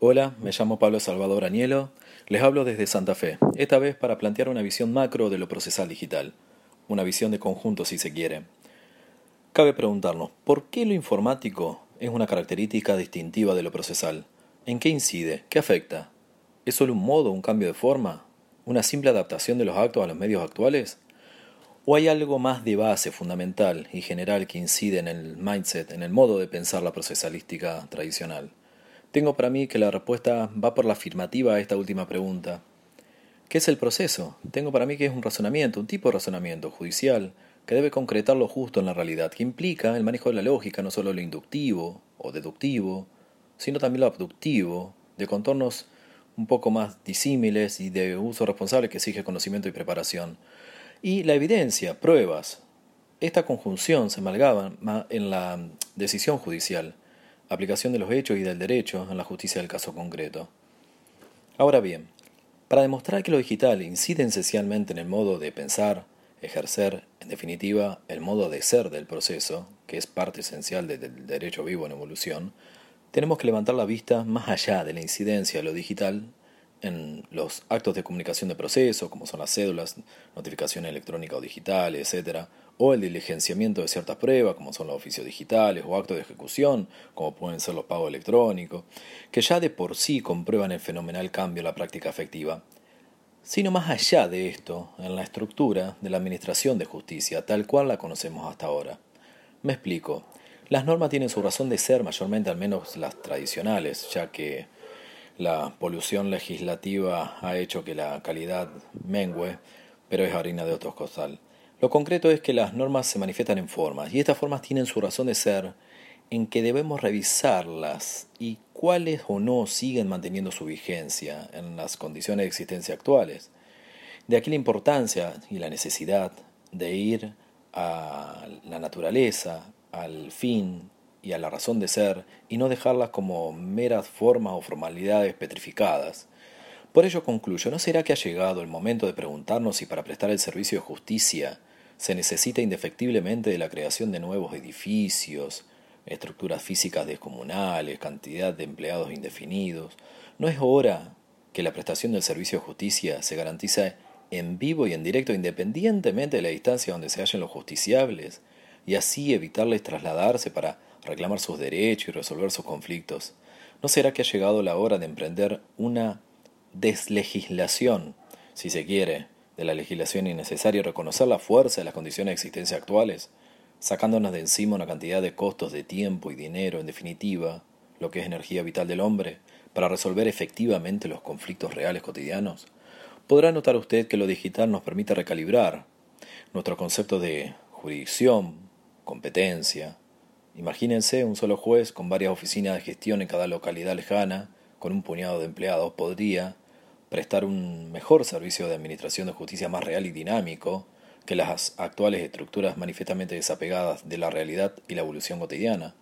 Hola, me llamo Pablo Salvador Anielo, les hablo desde Santa Fe, esta vez para plantear una visión macro de lo procesal digital, una visión de conjunto si se quiere. Cabe preguntarnos, ¿por qué lo informático es una característica distintiva de lo procesal? ¿En qué incide? ¿Qué afecta? ¿Es solo un modo, un cambio de forma? ¿Una simple adaptación de los actos a los medios actuales? ¿O hay algo más de base, fundamental y general que incide en el mindset, en el modo de pensar la procesalística tradicional? Tengo para mí que la respuesta va por la afirmativa a esta última pregunta. ¿Qué es el proceso? Tengo para mí que es un razonamiento, un tipo de razonamiento judicial, que debe concretar lo justo en la realidad, que implica el manejo de la lógica, no solo lo inductivo o deductivo, sino también lo abductivo, de contornos un poco más disímiles y de uso responsable que exige conocimiento y preparación. Y la evidencia, pruebas. Esta conjunción se amalgama en la decisión judicial aplicación de los hechos y del derecho en la justicia del caso concreto. Ahora bien, para demostrar que lo digital incide esencialmente en el modo de pensar, ejercer, en definitiva, el modo de ser del proceso, que es parte esencial del derecho vivo en evolución, tenemos que levantar la vista más allá de la incidencia de lo digital en los actos de comunicación de proceso, como son las cédulas, notificación electrónica o digital, etc., o el diligenciamiento de ciertas pruebas, como son los oficios digitales, o actos de ejecución, como pueden ser los pagos electrónicos, que ya de por sí comprueban el fenomenal cambio en la práctica efectiva, sino más allá de esto, en la estructura de la Administración de Justicia, tal cual la conocemos hasta ahora. Me explico. Las normas tienen su razón de ser, mayormente al menos las tradicionales, ya que la polución legislativa ha hecho que la calidad mengue, pero es harina de otros costal. Lo concreto es que las normas se manifiestan en formas, y estas formas tienen su razón de ser en que debemos revisarlas y cuáles o no siguen manteniendo su vigencia en las condiciones de existencia actuales. De aquí la importancia y la necesidad de ir a la naturaleza, al fin y a la razón de ser, y no dejarlas como meras formas o formalidades petrificadas. Por ello concluyo, ¿no será que ha llegado el momento de preguntarnos si para prestar el servicio de justicia se necesita indefectiblemente de la creación de nuevos edificios, estructuras físicas descomunales, cantidad de empleados indefinidos. ¿No es hora que la prestación del servicio de justicia se garantice en vivo y en directo independientemente de la distancia donde se hallen los justiciables, y así evitarles trasladarse para reclamar sus derechos y resolver sus conflictos? ¿No será que ha llegado la hora de emprender una deslegislación, si se quiere, de la legislación innecesario reconocer la fuerza de las condiciones de existencia actuales, sacándonos de encima una cantidad de costos de tiempo y dinero, en definitiva, lo que es energía vital del hombre, para resolver efectivamente los conflictos reales cotidianos? Podrá notar usted que lo digital nos permite recalibrar nuestros conceptos de jurisdicción, competencia. Imagínense un solo juez con varias oficinas de gestión en cada localidad lejana, con un puñado de empleados, podría, prestar un mejor servicio de administración de justicia más real y dinámico que las actuales estructuras manifiestamente desapegadas de la realidad y la evolución cotidiana.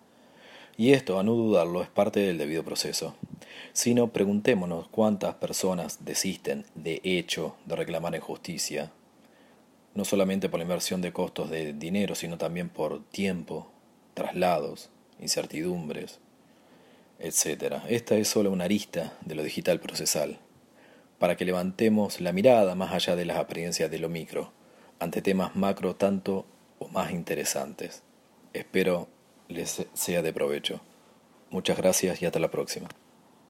Y esto, a no dudarlo, es parte del debido proceso. Si no, preguntémonos cuántas personas desisten de hecho de reclamar en justicia, no solamente por la inversión de costos de dinero, sino también por tiempo, traslados, incertidumbres, etc. Esta es solo una arista de lo digital procesal para que levantemos la mirada más allá de las apariencias de lo micro, ante temas macro tanto o más interesantes. Espero les sea de provecho. Muchas gracias y hasta la próxima.